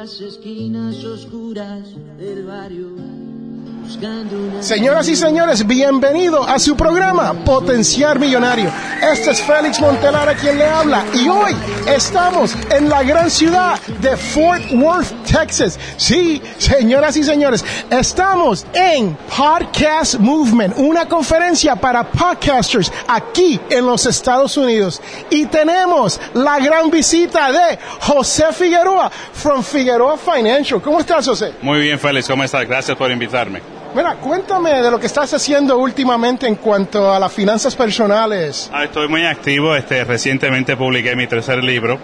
las esquinas oscuras del barrio. Señoras y señores, bienvenido a su programa Potenciar Millonario. Este es Félix Montelara quien le habla y hoy estamos en la gran ciudad de Fort Worth, Texas. Sí, señoras y señores, estamos en Podcast Movement, una conferencia para podcasters aquí en los Estados Unidos. Y tenemos la gran visita de José Figueroa from Figueroa Financial. ¿Cómo estás, José? Muy bien, Félix, ¿cómo estás? Gracias por invitarme. Mira, cuéntame de lo que estás haciendo últimamente en cuanto a las finanzas personales. Ah, estoy muy activo. Este, recientemente publiqué mi tercer libro,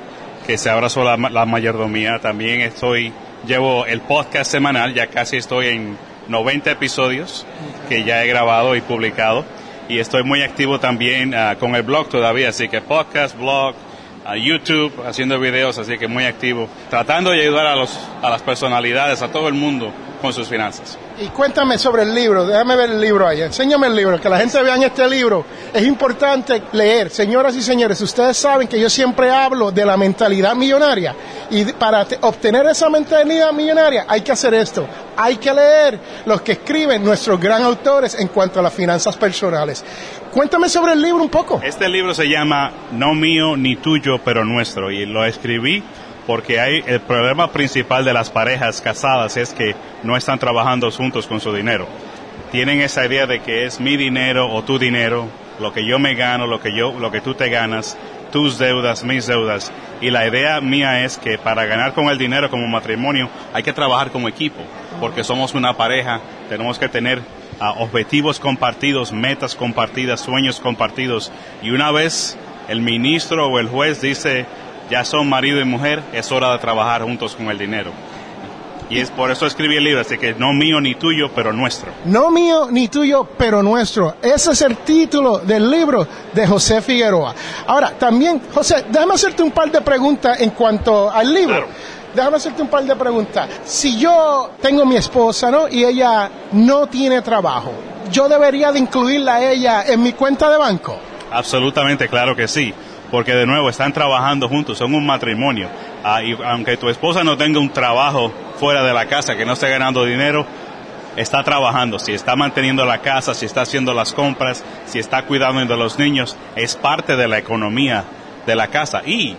que se sobre la, la mayordomía. También estoy, llevo el podcast semanal, ya casi estoy en 90 episodios que ya he grabado y publicado. Y estoy muy activo también ah, con el blog todavía, así que podcast, blog, a YouTube, haciendo videos, así que muy activo, tratando de ayudar a, los, a las personalidades, a todo el mundo con sus finanzas. Y cuéntame sobre el libro, déjame ver el libro ahí, enséñame el libro, que la gente vea en este libro. Es importante leer, señoras y señores, ustedes saben que yo siempre hablo de la mentalidad millonaria y para te- obtener esa mentalidad millonaria hay que hacer esto, hay que leer los que escriben nuestros gran autores en cuanto a las finanzas personales. Cuéntame sobre el libro un poco. Este libro se llama No mío ni tuyo, pero nuestro. Y lo escribí porque hay el problema principal de las parejas casadas es que no están trabajando juntos con su dinero. Tienen esa idea de que es mi dinero o tu dinero, lo que yo me gano, lo que yo, lo que tú te ganas, tus deudas, mis deudas. Y la idea mía es que para ganar con el dinero como matrimonio hay que trabajar como equipo, porque somos una pareja, tenemos que tener ah, objetivos compartidos, metas compartidas, sueños compartidos. Y una vez el ministro o el juez dice, ya son marido y mujer, es hora de trabajar juntos con el dinero. Y es por eso escribí el libro, así que no mío ni tuyo, pero nuestro. No mío ni tuyo, pero nuestro. Ese es el título del libro de José Figueroa. Ahora, también, José, déjame hacerte un par de preguntas en cuanto al libro. Claro. Déjame hacerte un par de preguntas. Si yo tengo mi esposa, ¿no? Y ella no tiene trabajo, ¿yo debería de incluirla a ella en mi cuenta de banco? Absolutamente, claro que sí. Porque de nuevo están trabajando juntos, son un matrimonio. Ah, y aunque tu esposa no tenga un trabajo fuera de la casa, que no esté ganando dinero, está trabajando. Si está manteniendo la casa, si está haciendo las compras, si está cuidando de los niños, es parte de la economía de la casa. Y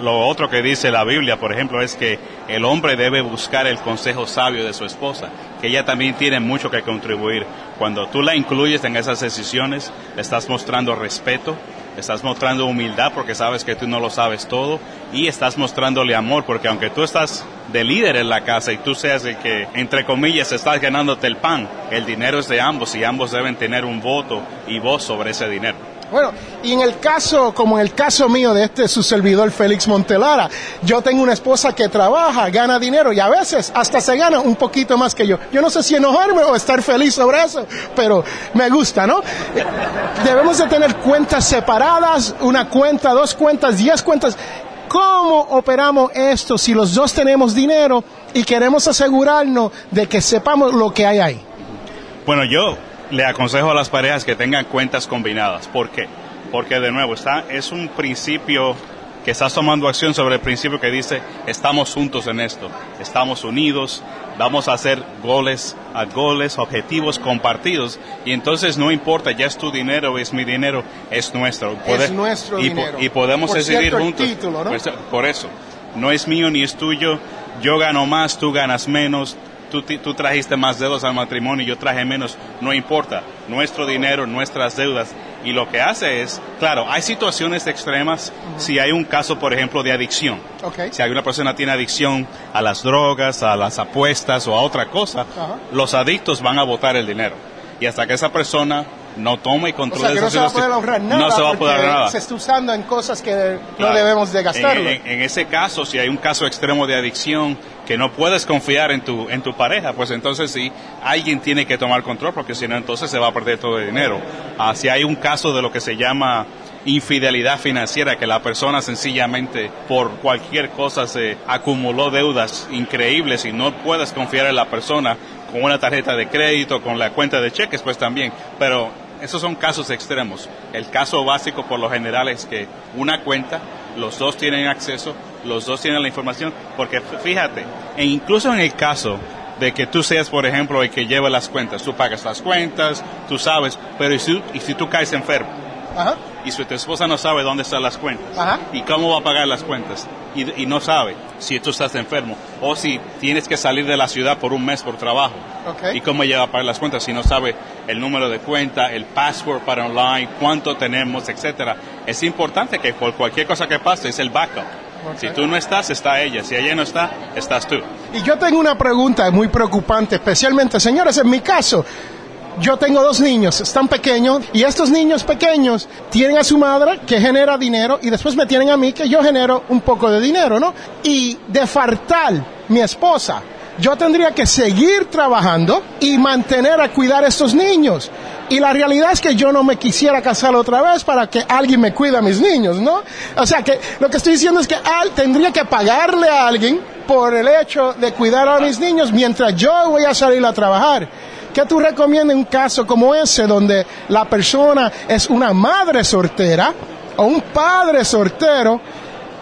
lo otro que dice la Biblia, por ejemplo, es que el hombre debe buscar el consejo sabio de su esposa, que ella también tiene mucho que contribuir. Cuando tú la incluyes en esas decisiones, le estás mostrando respeto, estás mostrando humildad porque sabes que tú no lo sabes todo y estás mostrándole amor porque aunque tú estás de líder en la casa y tú seas el que, entre comillas, estás ganándote el pan, el dinero es de ambos y ambos deben tener un voto y voz sobre ese dinero. Bueno, y en el caso, como en el caso mío de este su servidor Félix Montelara, yo tengo una esposa que trabaja, gana dinero y a veces hasta se gana un poquito más que yo. Yo no sé si enojarme o estar feliz sobre eso, pero me gusta, ¿no? Debemos de tener cuentas separadas, una cuenta, dos cuentas, diez cuentas. ¿Cómo operamos esto si los dos tenemos dinero y queremos asegurarnos de que sepamos lo que hay ahí? Bueno, yo le aconsejo a las parejas que tengan cuentas combinadas. ¿Por qué? Porque de nuevo está es un principio que estás tomando acción sobre el principio que dice estamos juntos en esto, estamos unidos, vamos a hacer goles, a goles, objetivos compartidos y entonces no importa ya es tu dinero, es mi dinero, es nuestro. Es nuestro y, po- dinero. y podemos Por decidir cierto, juntos. título, ¿no? Por eso, no es mío ni es tuyo, yo gano más, tú ganas menos, tú, tú trajiste más deudas al matrimonio y yo traje menos, no importa, nuestro dinero, nuestras deudas. Y lo que hace es, claro, hay situaciones extremas, si hay un caso, por ejemplo, de adicción. Si alguna persona tiene adicción a las drogas, a las apuestas o a otra cosa, los adictos van a botar el dinero. Y hasta que esa persona no tome y O sea, que no se va a poder ahorrar nada no se va a porque poder ahorrar nada. se está usando en cosas que no debemos de gastarlo. En, en- en ese caso, si hay un caso extremo de adicción que no puedes confiar en tu, en tu pareja, pues entonces sí, alguien tiene que tomar control porque si no, entonces se va a perder todo el dinero. Ah, si hay un caso de lo que se llama infidelidad financiera, que la persona sencillamente por cualquier cosa se acumuló deudas increíbles y no puedes confiar en la persona con una tarjeta de crédito, con la cuenta de cheques, pues también. Pero esos son casos extremos. El caso básico por lo general es que una cuenta, los dos tienen acceso, los dos tienen la información, porque fíjate, e incluso en el caso de que tú seas, por ejemplo, el que lleva las cuentas, tú pagas las cuentas, tú sabes, pero ¿y si, y si tú caes enfermo? Ajá. y si tu esposa no sabe dónde están las cuentas Ajá. y cómo va a pagar las cuentas y, y no sabe si tú estás enfermo o si tienes que salir de la ciudad por un mes por trabajo Ok. y cómo ella va a pagar las cuentas si no sabe el número de cuenta, el password para online, cuánto tenemos, etcétera. Es importante que por cualquier cosa que pase es el backup. Ok. Si tú no estás, está ella. Si ella no está, estás tú. Y yo tengo una pregunta muy preocupante, especialmente, señores, en mi caso, yo tengo dos niños, están pequeños, y estos niños pequeños tienen a su madre que genera dinero y después me tienen a mí que yo genero un poco de dinero, ¿no? Y de faltar mi esposa, yo tendría que seguir trabajando y mantener a cuidar a estos niños. Y la realidad es que yo no me quisiera casar otra vez para que alguien me cuide a mis niños, ¿no? O sea que lo que estoy diciendo es que al, tendría que pagarle a alguien por el hecho de cuidar a mis niños mientras yo voy a salir a trabajar. ¿Qué tú recomiendas en un caso como ese donde la persona es una madre soltera o un padre soltero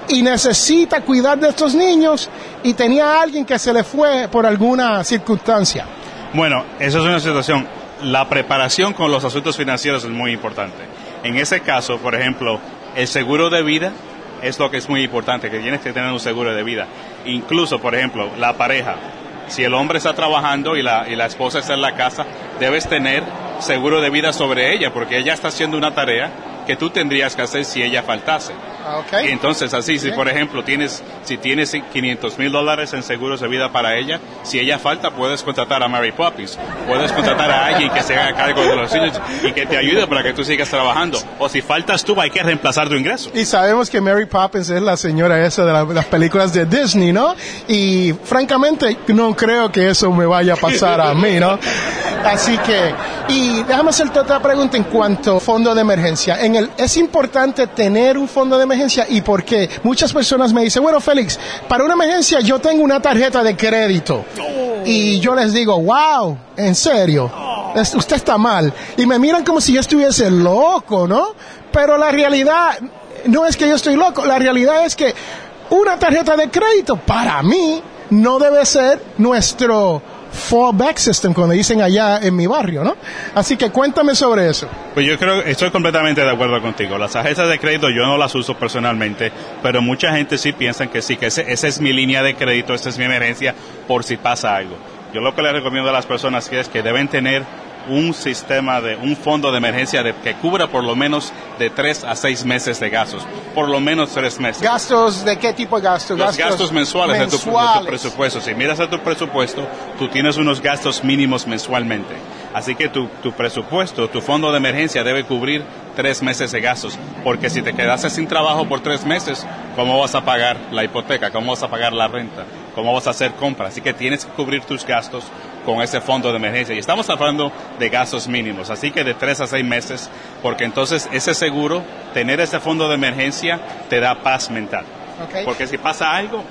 y necesita cuidar de estos niños y tenía a alguien que se le fue por alguna circunstancia? Bueno, eso es una situación. La preparación con los asuntos financieros es muy importante. En ese caso, por ejemplo, el seguro de vida es lo que es muy importante, que tienes que tener un seguro de vida. Incluso, por ejemplo, la pareja. Si el hombre está trabajando y la, y la esposa está en la casa, debes tener seguro de vida sobre ella, porque ella está haciendo una tarea que tú tendrías que hacer si ella faltase. Ah, ok. Y entonces así, si por ejemplo tienes, si tienes 500 mil dólares en seguros de vida para ella, si ella falta puedes contratar a Mary Poppins, puedes contratar a alguien que se haga cargo de los niños y que te ayude para que tú sigas trabajando. O si faltas tú hay que reemplazar tu ingreso. Y sabemos que Mary Poppins es la señora esa de la- las películas de Disney, ¿no? Y francamente no creo que eso me vaya a pasar a mí, ¿no? Así que, y déjame hacerte otra pregunta en cuanto a fondo de emergencia. En el, es importante tener un fondo de emergencia y porque muchas personas me dicen, bueno, Félix, para una emergencia yo tengo una tarjeta de crédito. Y yo les digo, wow, en serio, es- usted está mal. Y me miran como si yo estuviese loco, ¿no? Pero la realidad no es que yo estoy loco, la realidad es que una tarjeta de crédito para mí no debe ser nuestro fallback system, cuando dicen allá en mi barrio, ¿no? Así que cuéntame sobre eso. Pues yo creo, estoy completamente de acuerdo contigo. Las tarjetas de crédito yo no las uso personalmente, pero mucha gente sí piensa que sí, que ese- esa es mi línea de crédito, esa es mi emergencia por si pasa algo. Yo lo que le recomiendo a las personas es que deben tener un sistema de, un fondo de emergencia de, que cubra por lo menos de tres a seis meses de gastos. Por lo menos tres meses. ¿Gastos de qué tipo de gastos? Los gastos mensuales, De, tu, de tu mensuales. presupuesto. Si miras a tu presupuesto, tú tienes unos gastos mínimos mensualmente. Así que tu, tu presupuesto, tu fondo de emergencia debe cubrir tres meses de gastos. Porque si te quedaste sin trabajo por tres meses, ¿cómo vas a pagar la hipoteca? ¿Cómo vas a pagar la renta? ¿Cómo vas a hacer compras? Así que tienes que cubrir tus gastos con ese fondo de emergencia. Y estamos hablando de gastos mínimos. Así que de tres a seis meses, porque entonces ese seguro, tener ese fondo de emergencia, te da paz mental. Porque si pasa algo,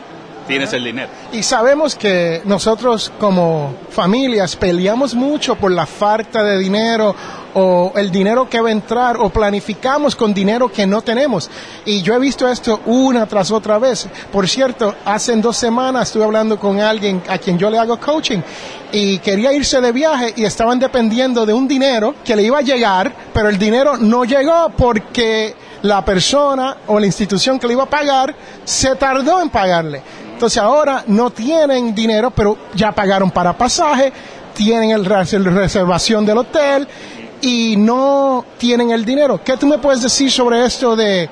tienes el dinero. Y sabemos que nosotros como familias peleamos mucho por la falta de dinero o el dinero que va a entrar o planificamos con dinero que no tenemos. Y yo he visto esto una tras otra vez. Por cierto, hace dos semanas estuve hablando con alguien a quien yo le hago coaching y quería irse de viaje y estaban dependiendo de un dinero que le iba a llegar, pero el dinero no llegó porque la persona o la institución que le iba a pagar se tardó en pagarle. Entonces ahora no tienen dinero, pero ya pagaron para pasaje, tienen el la reservación del hotel y no tienen el dinero. ¿Qué tú me puedes decir sobre esto de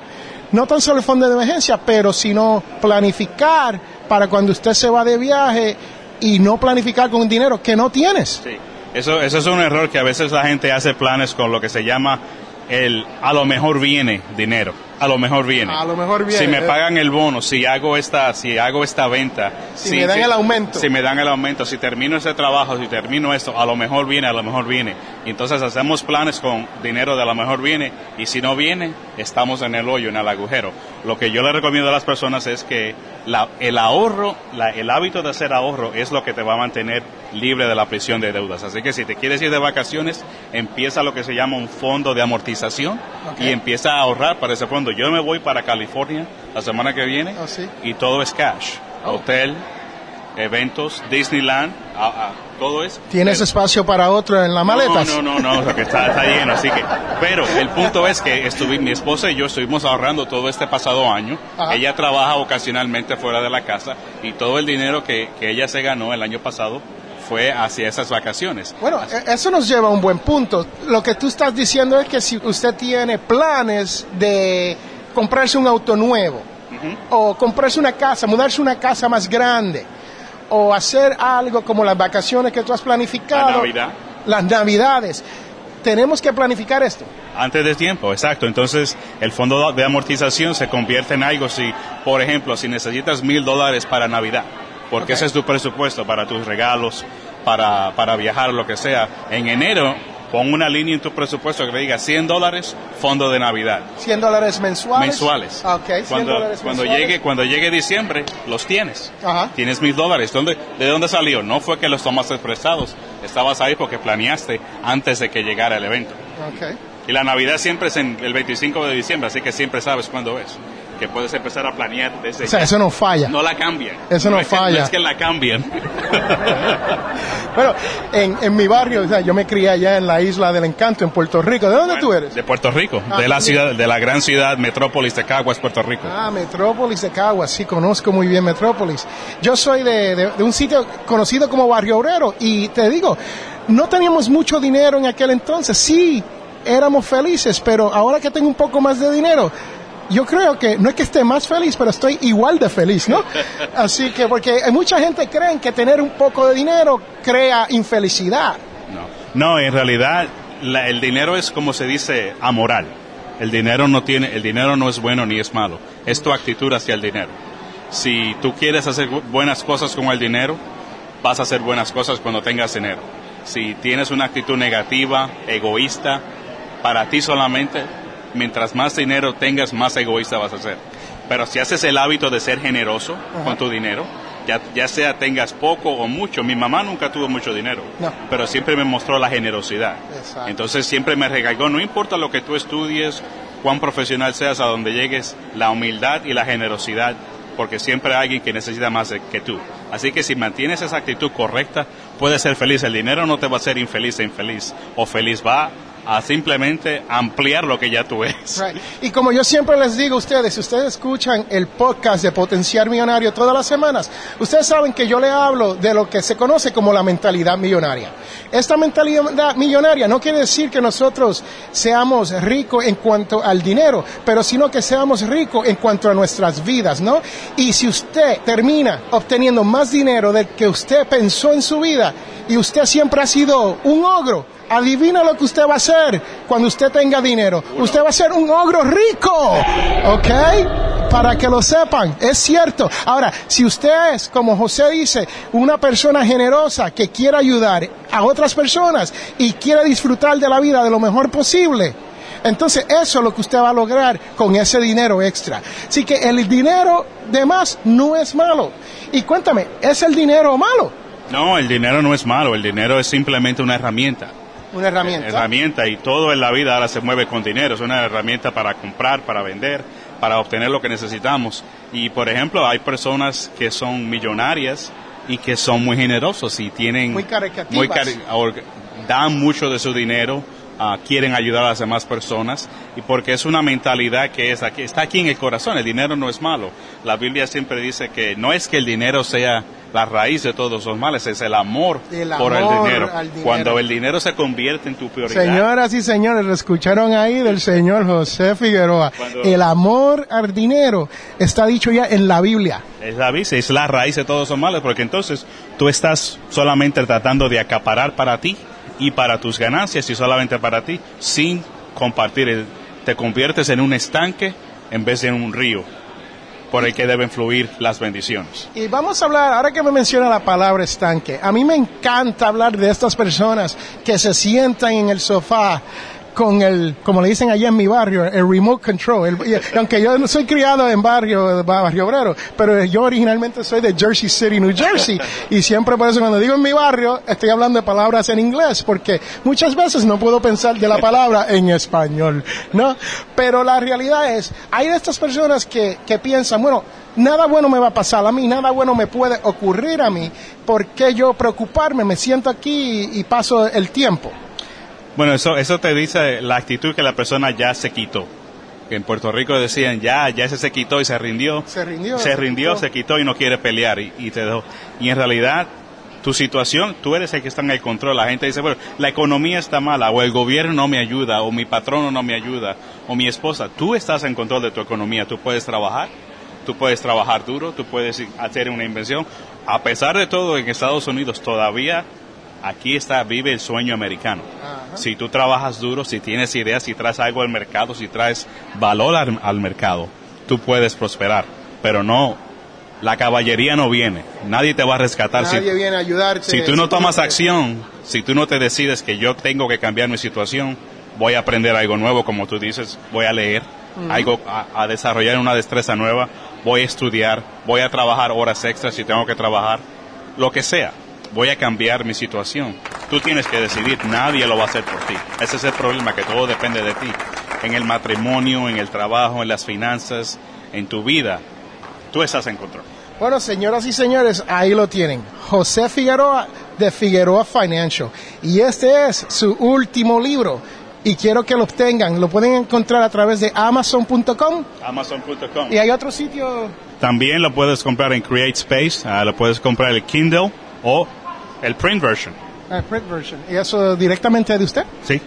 no tan solo el fondo de emergencia, pero sino planificar para cuando usted se va de viaje y no planificar con dinero que no tienes? Sí. Eso, eso es un error que a veces la gente hace planes con lo que se llama el a lo mejor viene dinero. A lo mejor viene. A lo mejor viene, Si me eh. pagan el bono, si hago esta, si hago esta venta, Si me dan el aumento. si me dan el aumento, si termino ese trabajo, si termino esto, a lo mejor viene, a lo mejor viene. Y entonces hacemos planes con dinero de a lo mejor viene y si no viene, estamos en el hoyo, en el agujero. Lo que yo le recomiendo a las personas es que la- el ahorro, la- el hábito de hacer ahorro es lo que te va a mantener libre de la prisión de deudas. Así que si te quieres ir de vacaciones, empieza lo que se llama un fondo de amortización y empieza a ahorrar para ese fondo. Yo me voy para California la semana que viene Oh, sí. y todo es cash. Hotel, eventos, Disneyland, ah, ah, todo es. ¿Tienes Pero- espacio para otro en las maletas? no, no, no, no, está, está lleno, así que. Pero el punto es que estuve, mi esposa y yo estuvimos ahorrando todo este pasado año. Ajá. Ella trabaja ocasionalmente fuera de la casa y todo el dinero que, que ella se ganó el año pasado fue hacia esas vacaciones. Bueno, e- eso nos lleva a un buen punto. Lo que tú estás diciendo es que si usted tiene planes de comprarse un auto nuevo, o comprarse una casa, mudarse a una casa más grande, o hacer algo como las vacaciones que tú has planificado, La Navidad. las navidades, tenemos que planificar esto. Antes de tiempo, exacto. Entonces, el fondo de amortización se convierte en algo si, por ejemplo, si necesitas mil dólares para Navidad, porque ese es tu presupuesto para tus regalos, para, para viajar, lo que sea. En enero, pon una línea en tu presupuesto que diga 100 dólares, fondo de Navidad. 100 dólares mensuales. Mensuales. Ah, Ok, 100 cuando, dólares cuando mensuales. llegue, cuando llegue diciembre, los tienes. Ajá. Tienes mil dólares. ¿Dónde, ¿De dónde salió? No fue que los tomaste prestados. Estabas ahí porque planeaste antes de que llegara el evento. Ok. Y la Navidad siempre es en el 25 de diciembre, así que siempre sabes cuándo es. Que puedes empezar a planear desde O sea, ya. eso no falla. No la cambian. Eso no es que- falla. no es que la cambian. Bueno, en, en mi barrio, o sea, yo me crié allá en la isla del Encanto, en Puerto Rico. ¿De dónde tú eres? De Puerto Rico, Ah, de la ciudad, de la gran ciudad metrópolis de Caguas, Puerto Rico. Ah, Metrópolis de Caguas, sí, conozco muy bien Metrópolis. Yo soy de, de- de un sitio conocido como Barrio Obrero y te digo, no teníamos mucho dinero en aquel entonces, sí, éramos felices, pero ahora que tengo un poco más de dinero, yo creo que no es que esté más feliz, pero estoy igual de feliz, ¿no? Así que, porque mucha gente cree que tener un poco de dinero crea infelicidad. No, no en realidad la- el dinero es como se dice amoral. El dinero no tiene, el dinero no es bueno ni es malo. Es tu actitud hacia el dinero. Si tú quieres hacer bu- buenas cosas con el dinero, vas a hacer buenas cosas cuando tengas dinero. Si tienes una actitud negativa, egoísta, para ti solamente, mientras más dinero tengas, más egoísta vas a ser. Pero si haces el hábito de ser generoso con tu dinero, ya, ya sea tengas poco o mucho, mi mamá nunca tuvo mucho dinero, No. pero siempre me mostró la generosidad. Exacto. Entonces siempre me regaló, no importa lo que tú estudies, cuán profesional seas, a donde llegues, la humildad y la generosidad, porque siempre hay alguien que necesita más que tú. Así que si mantienes esa actitud correcta, puedes ser feliz. El dinero no te va a hacer infeliz e infeliz, o feliz va a simplemente ampliar lo que ya tú eres. Y como yo siempre les digo a ustedes, si ustedes escuchan el podcast de Potenciar Millonario todas las semanas, ustedes saben que yo le hablo de lo que se conoce como la mentalidad millonaria. Esta mentalidad millonaria no quiere decir que nosotros seamos ricos en cuanto al dinero, pero sino que seamos ricos en cuanto a nuestras vidas, ¿no? Y si usted termina obteniendo más dinero del que usted pensó en su vida y usted siempre ha sido un ogro, Adivina lo que usted va a hacer cuando usted tenga dinero. Usted va a ser un ogro rico. ¿Ok? Para que lo sepan. Es cierto. Ahora, si usted es, como José dice, una persona generosa que quiere ayudar a otras personas y quiere disfrutar de la vida de lo mejor posible, entonces eso es lo que usted va a lograr con ese dinero extra. Así que el dinero de más no es malo. Y cuéntame, ¿es el dinero malo? No, el dinero no es malo, el dinero es simplemente una herramienta. Una herramienta. herramienta y todo en la vida ahora se mueve con dinero. Es una herramienta para comprar, para vender, para obtener lo que necesitamos. Y por ejemplo, hay personas que son millonarias y que son muy generosos y tienen Muy muy dan mucho de su dinero ah, quieren ayudar a las demás personas y porque es una mentalidad que es aquí, está aquí en el corazón. El dinero no es malo. La Biblia siempre dice que no es que el dinero sea la raíz de todos los males, es el amor, El por el amor dinero. dinero. Cuando el dinero se convierte en tu prioridad. Señoras y señores, lo escucharon ahí del señor José Figueroa. Cuando- El amor al dinero está dicho ya en la Biblia. Es la vice, es la raíz de todos los males, porque entonces tú estás solamente tratando de acaparar para ti y para tus ganancias y solamente para ti, sin compartir. Te conviertes en un estanque en vez de en un río por el que deben fluir las bendiciones. Y vamos a hablar, ahora que me menciona la palabra estanque, a mí me encanta hablar de estas personas que se sientan en el sofá con el, como le dicen allá en mi barrio, el remote control. El- aunque yo no soy criado en barrio, barrio obrero, pero yo originalmente soy de Jersey City, New Jersey. Y siempre por eso cuando digo en mi barrio, estoy hablando de palabras en inglés, porque muchas veces no puedo pensar de la palabra en español, ¿no? Pero la realidad es, hay de estas personas que, que piensan, bueno, nada bueno me va a pasar a mí, nada bueno me puede ocurrir a mí, ¿por qué yo preocuparme? Me siento aquí y paso el tiempo. Bueno, eso, eso te dice la actitud que la persona ya se quitó. Que en Puerto Rico decían, ya, ya ese se quitó y se rindió. Se rindió. Se rindió, se quitó y no quiere pelear y, y te dejó. Y en realidad, tu situación, tú eres el que está en el control. La gente dice, bueno, la economía está mala, o el gobierno no me ayuda, o mi patrono no me ayuda, o mi esposa. Tú estás en control de tu economía. Tú puedes trabajar, tú puedes trabajar duro, tú puedes hacer una invención. A pesar de todo, en Estados Unidos todavía aquí está, vive el sueño americano. Si tú trabajas duro, si tienes ideas, si traes algo al mercado, si traes valor al, al mercado, tú puedes prosperar. Pero no, la caballería no viene. Nadie te va a rescatar. si- Nadie viene a ayudarte. si tú no tomas acción, si tú no te decides que yo tengo que cambiar mi situación, voy a aprender algo nuevo, como tú dices, voy a leer, algo a, a desarrollar una destreza nueva, voy a estudiar, voy a trabajar horas extras si tengo que trabajar, lo que sea, voy a cambiar mi situación. Tú tienes que decidir, nadie lo va a hacer por ti. Ese es el problema, que todo depende de ti. En el matrimonio, en el trabajo, en las finanzas, en tu vida, tú estás en control. Bueno, señoras y señores, ahí lo tienen. José Figueroa de Figueroa Financial. Y este es su último libro. Y quiero que lo obtengan. Lo pueden encontrar a través de amazon.com. Amazon.com. Y hay otro sitio. También lo puedes comprar en Create Space, ah, lo puedes comprar el Kindle o el print version. Eh, print version. Y eso directamente de usted. Sí,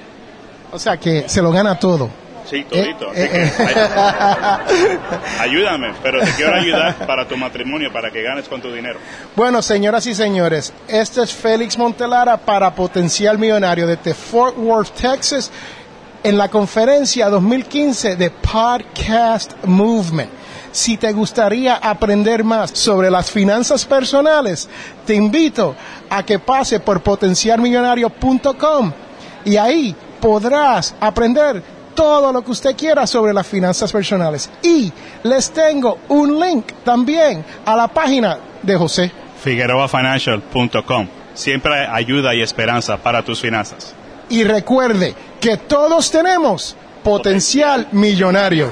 O sea que se lo gana todo. sí, todito. Eh, que, eh, ay- ayúdame, pero te quiero ayudar para tu matrimonio, para que ganes con tu dinero. Bueno, señoras y señores, este es Félix Montelara para Potencial Millonario desde Fort Worth, Texas, en la conferencia 2015 de Podcast Movement. Si te gustaría aprender más sobre las finanzas personales, te invito a que pase por potencialmillonario.com y ahí podrás aprender todo lo que usted quiera sobre las finanzas personales. Y les tengo un link también a la página de José. FigueroaFinancial.com. Siempre hay ayuda y esperanza para tus finanzas. Y recuerde que todos tenemos potencial millonario.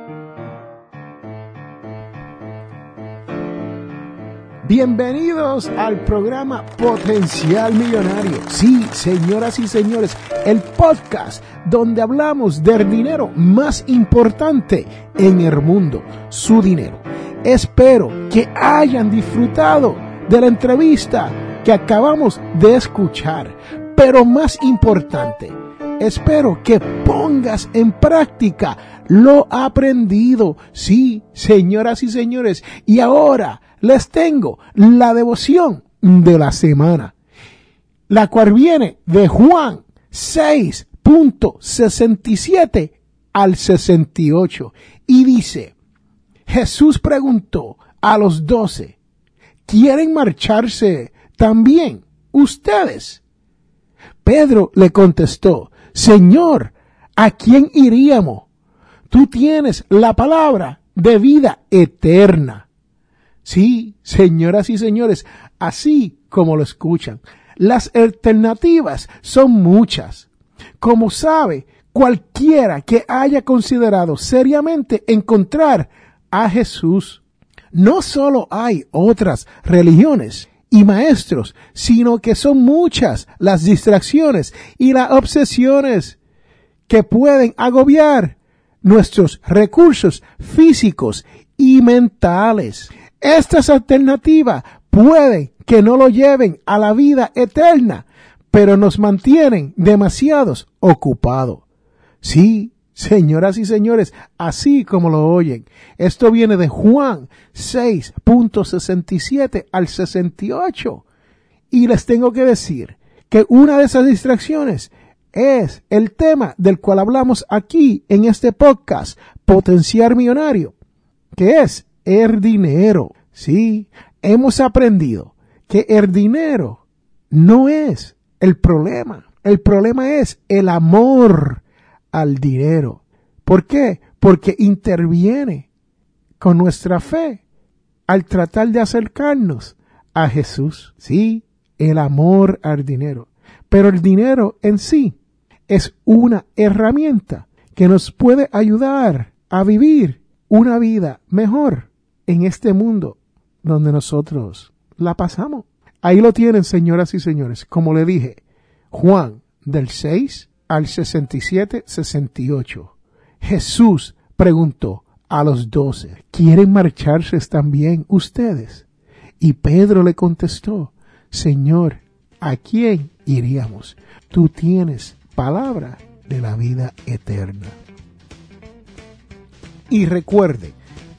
Bienvenidos al programa Potencial Millonario. Sí, señoras y señores, el podcast donde hablamos del dinero más importante en el mundo, su dinero. Espero que hayan disfrutado de la entrevista que acabamos de escuchar, pero más importante, espero que pongas en práctica lo aprendido. Sí, señoras y señores, y ahora les tengo la devoción de la semana, la cual viene de Juan 6.67 al 68 y dice, Jesús preguntó a los doce, quieren marcharse también ustedes. Pedro le contestó, Señor, ¿a quién iríamos? Tú tienes la palabra de vida eterna. Sí, señoras y señores, así como lo escuchan, las alternativas son muchas. Como sabe, cualquiera que haya considerado seriamente encontrar a Jesús, no solo hay otras religiones y maestros, sino que son muchas las distracciones y las obsesiones que pueden agobiar nuestros recursos físicos y mentales. Estas alternativas pueden que no lo lleven a la vida eterna, pero nos mantienen demasiados ocupados. Sí, señoras y señores, así como lo oyen. Esto viene de Juan 6.67 al 68. Y les tengo que decir que una de esas distracciones es el tema del cual hablamos aquí en este podcast, Potenciar Millonario, que es el dinero. Sí, hemos aprendido que el dinero no es el problema. El problema es el amor al dinero. ¿Por qué? Porque interviene con nuestra fe al tratar de acercarnos a Jesús. Sí, el amor al dinero. Pero el dinero en sí es una herramienta que nos puede ayudar a vivir una vida mejor en este mundo donde nosotros la pasamos. Ahí lo tienen, señoras y señores. Como le dije, Juan del 6 al 67, 68. Jesús preguntó a los doce, ¿quieren marcharse también ustedes? Y Pedro le contestó, Señor, ¿a quién iríamos? Tú tienes palabra de la vida eterna. Y recuerde